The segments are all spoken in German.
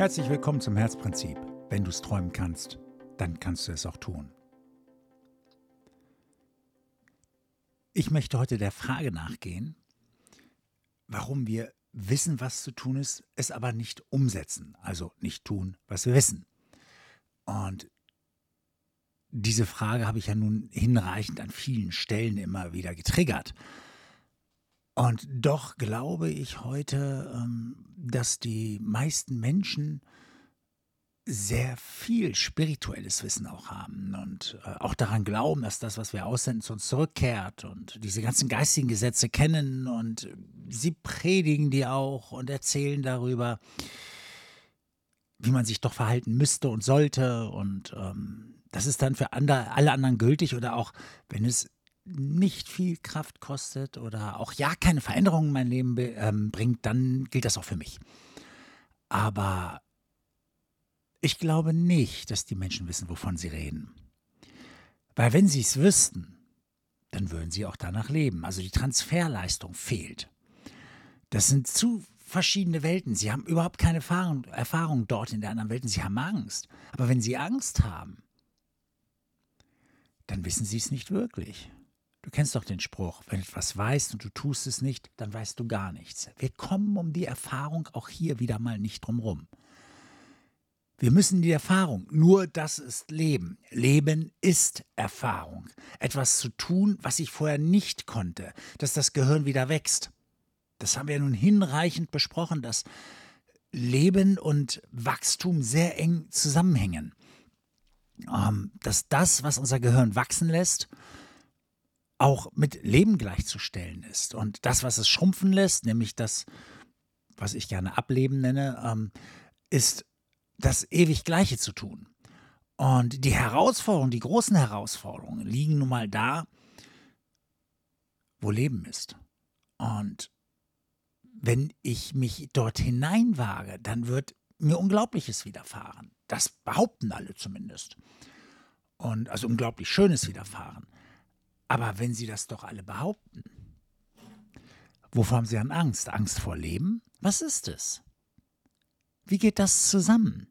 Herzlich willkommen zum Herzprinzip. Wenn du es träumen kannst, dann kannst du es auch tun. Ich möchte heute der Frage nachgehen, warum wir wissen, was zu tun ist, es aber nicht umsetzen, also nicht tun, was wir wissen. Und diese Frage habe ich ja nun hinreichend an vielen Stellen immer wieder getriggert. Und doch glaube ich heute, ähm, dass die meisten Menschen sehr viel spirituelles Wissen auch haben und äh, auch daran glauben, dass das, was wir aussenden, zu uns zurückkehrt und diese ganzen geistigen Gesetze kennen und sie predigen die auch und erzählen darüber, wie man sich doch verhalten müsste und sollte. Und ähm, das ist dann für andere, alle anderen gültig oder auch wenn es nicht viel Kraft kostet oder auch ja keine Veränderungen in mein Leben ähm, bringt, dann gilt das auch für mich. Aber ich glaube nicht, dass die Menschen wissen, wovon sie reden. Weil wenn sie es wüssten, dann würden sie auch danach leben. Also die Transferleistung fehlt. Das sind zu verschiedene Welten. Sie haben überhaupt keine Erfahrung, Erfahrung dort in der anderen Welt. Sie haben Angst. Aber wenn sie Angst haben, dann wissen sie es nicht wirklich. Du kennst doch den Spruch, wenn du etwas weißt und du tust es nicht, dann weißt du gar nichts. Wir kommen um die Erfahrung auch hier wieder mal nicht drumherum. Wir müssen die Erfahrung, nur das ist Leben. Leben ist Erfahrung. Etwas zu tun, was ich vorher nicht konnte, dass das Gehirn wieder wächst. Das haben wir nun hinreichend besprochen, dass Leben und Wachstum sehr eng zusammenhängen. Ähm, dass das, was unser Gehirn wachsen lässt, auch mit Leben gleichzustellen ist. Und das, was es schrumpfen lässt, nämlich das, was ich gerne Ableben nenne, ähm, ist das ewig Gleiche zu tun. Und die Herausforderungen, die großen Herausforderungen liegen nun mal da, wo Leben ist. Und wenn ich mich dort hineinwage, dann wird mir Unglaubliches widerfahren. Das behaupten alle zumindest. Und also unglaublich Schönes widerfahren. Aber wenn sie das doch alle behaupten, wovor haben sie dann Angst? Angst vor Leben? Was ist es? Wie geht das zusammen?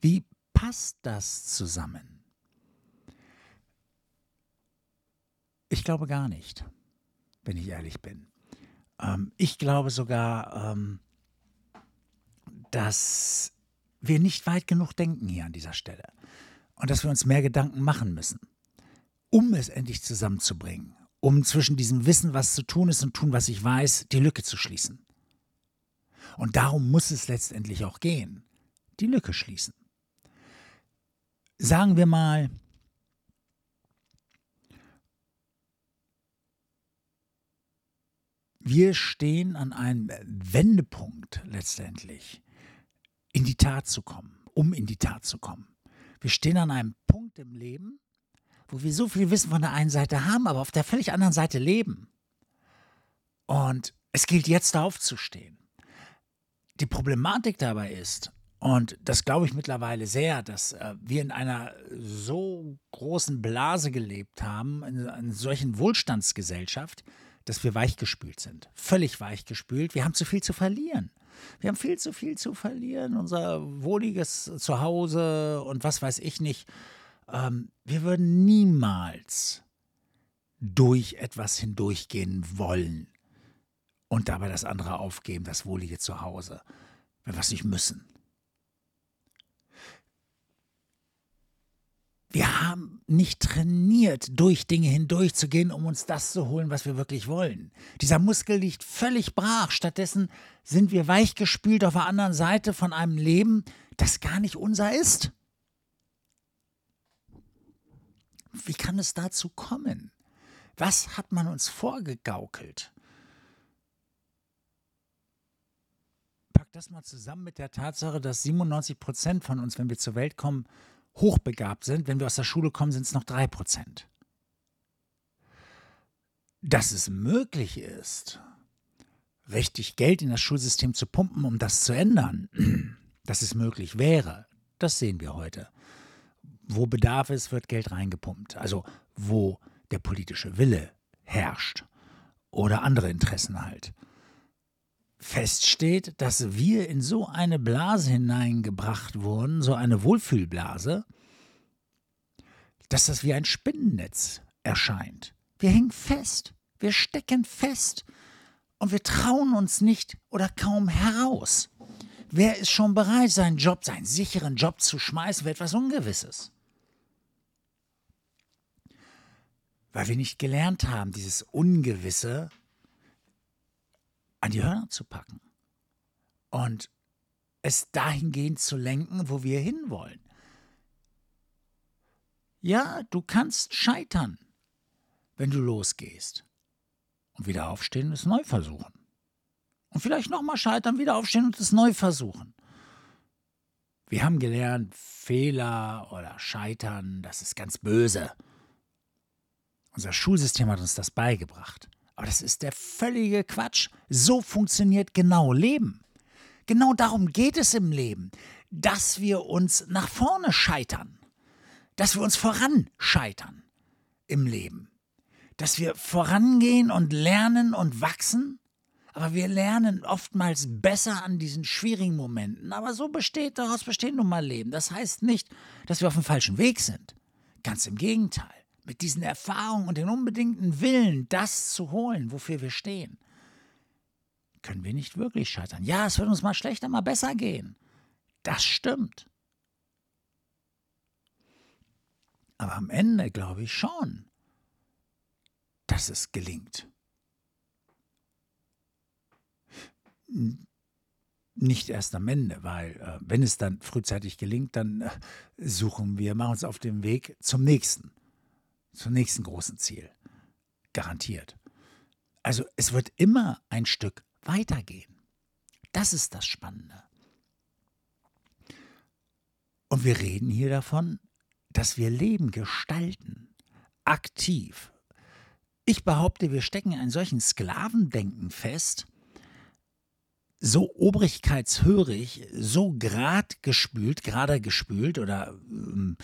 Wie passt das zusammen? Ich glaube gar nicht, wenn ich ehrlich bin. Ähm, ich glaube sogar, ähm, dass wir nicht weit genug denken hier an dieser Stelle und dass wir uns mehr Gedanken machen müssen, um es endlich zusammenzubringen, um zwischen diesem Wissen, was zu tun ist und tun, was ich weiß, die Lücke zu schließen. Und darum muss es letztendlich auch gehen, die Lücke schließen sagen wir mal, wir stehen an einem Wendepunkt letztendlich, in die Tat zu kommen, um in die Tat zu kommen. Wir stehen an einem Punkt im Leben, wo wir so viel Wissen von der einen Seite haben, aber auf der völlig anderen Seite leben. Und es gilt jetzt aufzustehen. Die Problematik dabei ist, und das glaube ich mittlerweile sehr, dass äh, wir in einer so großen Blase gelebt haben, in einer solchen Wohlstandsgesellschaft, dass wir weichgespült sind. Völlig weichgespült. Wir haben zu viel zu verlieren. Wir haben viel zu viel zu verlieren. Unser wohliges Zuhause und was weiß ich nicht. Ähm, wir würden niemals durch etwas hindurchgehen wollen und dabei das andere aufgeben, das wohlige Zuhause, wenn wir es nicht müssen. Wir haben nicht trainiert, durch Dinge hindurchzugehen, um uns das zu holen, was wir wirklich wollen. Dieser Muskel liegt völlig brach. Stattdessen sind wir weichgespült auf der anderen Seite von einem Leben, das gar nicht unser ist. Wie kann es dazu kommen? Was hat man uns vorgegaukelt? Pack das mal zusammen mit der Tatsache, dass 97 Prozent von uns, wenn wir zur Welt kommen, hochbegabt sind. Wenn wir aus der Schule kommen, sind es noch drei Prozent. Dass es möglich ist, richtig Geld in das Schulsystem zu pumpen, um das zu ändern, dass es möglich wäre, das sehen wir heute. Wo Bedarf ist, wird Geld reingepumpt. Also wo der politische Wille herrscht oder andere Interessen halt. feststeht, dass wir in so eine Blase hineingebracht wurden, so eine Wohlfühlblase, dass das wie ein Spinnennetz erscheint. Wir hängen fest, wir stecken fest und wir trauen uns nicht oder kaum heraus. Wer ist schon bereit, seinen Job, seinen sicheren Job zu schmeißen für etwas Ungewisses? Weil wir nicht gelernt haben, dieses Ungewisse an die Hörner zu packen und es dahingehend zu lenken, wo wir hinwollen. Ja, du kannst scheitern, wenn du losgehst. Und wieder aufstehen und es neu versuchen. Und vielleicht nochmal scheitern, wieder aufstehen und es neu versuchen. Wir haben gelernt, Fehler oder Scheitern, das ist ganz böse. Unser Schulsystem hat uns das beigebracht. Aber das ist der völlige Quatsch. So funktioniert genau Leben. Genau darum geht es im Leben, dass wir uns nach vorne scheitern, dass wir uns voran scheitern im Leben, dass wir vorangehen und lernen und wachsen, aber wir lernen oftmals besser an diesen schwierigen Momenten. Aber so besteht daraus besteht nun mal Leben. Das heißt nicht, dass wir auf dem falschen Weg sind. Ganz im Gegenteil mit diesen Erfahrungen und den unbedingten Willen, das zu holen, wofür wir stehen, können wir nicht wirklich scheitern. Ja, es wird uns mal schlechter, mal besser gehen. Das stimmt. Aber am Ende glaube ich schon, dass es gelingt. Nicht erst am Ende, weil äh, wenn es dann frühzeitig gelingt, dann äh, suchen wir, machen uns auf den Weg zum nächsten zum nächsten großen Ziel. Garantiert. Also es wird immer ein Stück weitergehen. Das ist das Spannende. Und wir reden hier davon, dass wir Leben gestalten, aktiv. Ich behaupte, wir stecken in einem solchen Sklavendenken fest, so obrigkeitshörig, so grad gespült, gerade gespült oder ähm,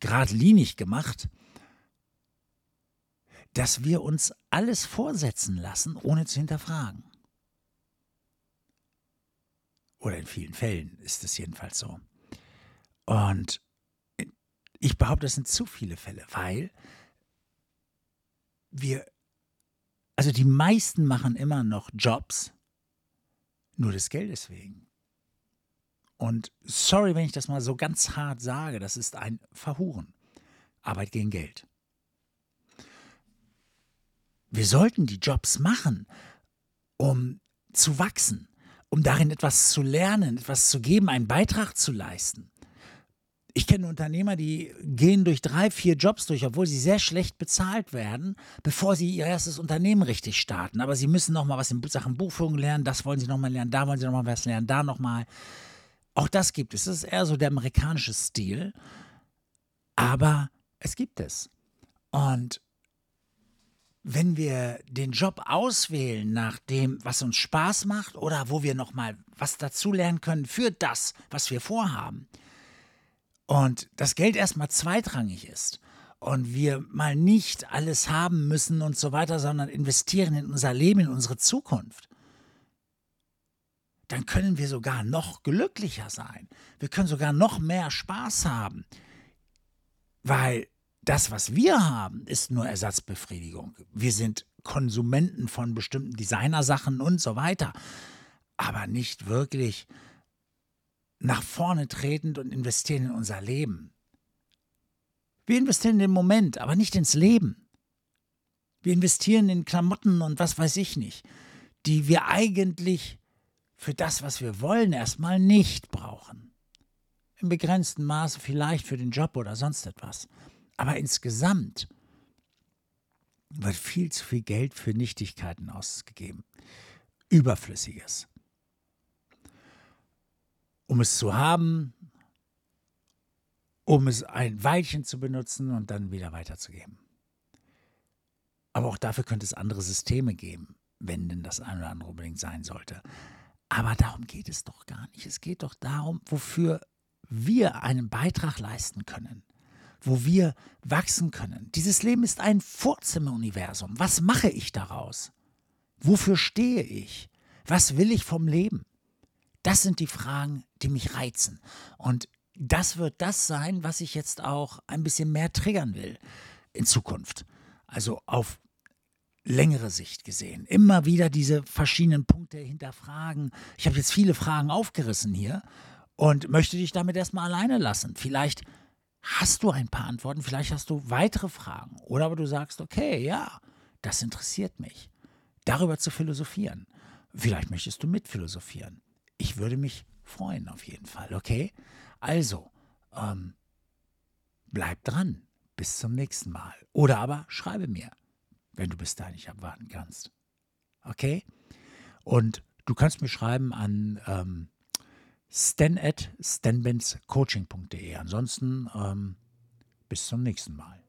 geradlinig gemacht, dass wir uns alles vorsetzen lassen, ohne zu hinterfragen. Oder in vielen Fällen ist es jedenfalls so. Und ich behaupte, das sind zu viele Fälle, weil wir, also die meisten machen immer noch Jobs, nur des Geldes wegen. Und sorry, wenn ich das mal so ganz hart sage, das ist ein Verhuren. Arbeit gegen Geld. Wir sollten die Jobs machen, um zu wachsen, um darin etwas zu lernen, etwas zu geben, einen Beitrag zu leisten. Ich kenne Unternehmer, die gehen durch drei, vier Jobs durch, obwohl sie sehr schlecht bezahlt werden, bevor sie ihr erstes Unternehmen richtig starten. Aber sie müssen noch mal was in Sachen Buchführung lernen, das wollen sie noch mal lernen, da wollen sie noch mal was lernen, da noch mal. Auch das gibt es. Das ist eher so der amerikanische Stil. Aber es gibt es. Und wenn wir den Job auswählen nach dem, was uns Spaß macht oder wo wir noch mal was dazulernen können für das, was wir vorhaben, und das Geld erstmal zweitrangig ist und wir mal nicht alles haben müssen und so weiter, sondern investieren in unser Leben, in unsere Zukunft, dann können wir sogar noch glücklicher sein. Wir können sogar noch mehr Spaß haben, weil das, was wir haben, ist nur Ersatzbefriedigung. Wir sind Konsumenten von bestimmten Designersachen und so weiter, aber nicht wirklich nach vorne tretend und investieren in unser Leben. Wir investieren in den Moment, aber nicht ins Leben. Wir investieren in Klamotten und was weiß ich nicht, die wir eigentlich für das, was wir wollen, erstmal nicht brauchen. Im begrenzten Maße vielleicht für den Job oder sonst etwas. Aber insgesamt wird viel zu viel Geld für Nichtigkeiten ausgegeben. Überflüssiges. Um es zu haben, um es ein Weilchen zu benutzen und dann wieder weiterzugeben. Aber auch dafür könnte es andere Systeme geben, wenn denn das eine oder andere unbedingt sein sollte. Aber darum geht es doch gar nicht. Es geht doch darum, wofür wir einen Beitrag leisten können wo wir wachsen können. Dieses Leben ist ein Vorzimmeruniversum. Was mache ich daraus? Wofür stehe ich? Was will ich vom Leben? Das sind die Fragen, die mich reizen. Und das wird das sein, was ich jetzt auch ein bisschen mehr triggern will in Zukunft. Also auf längere Sicht gesehen. Immer wieder diese verschiedenen Punkte hinterfragen. Ich habe jetzt viele Fragen aufgerissen hier und möchte dich damit erstmal alleine lassen. Vielleicht hast du ein paar Antworten, vielleicht hast du weitere Fragen. Oder aber du sagst, okay, ja, das interessiert mich. Darüber zu philosophieren. Vielleicht möchtest du mitphilosophieren. Ich würde mich freuen auf jeden Fall, okay? Also, ähm, bleib dran. Bis zum nächsten Mal. Oder aber schreibe mir, wenn du bis dahin nicht abwarten kannst. Okay? Und du kannst mir schreiben an ähm, stan at stanbenscoaching.de. Ansonsten ähm, bis zum nächsten Mal.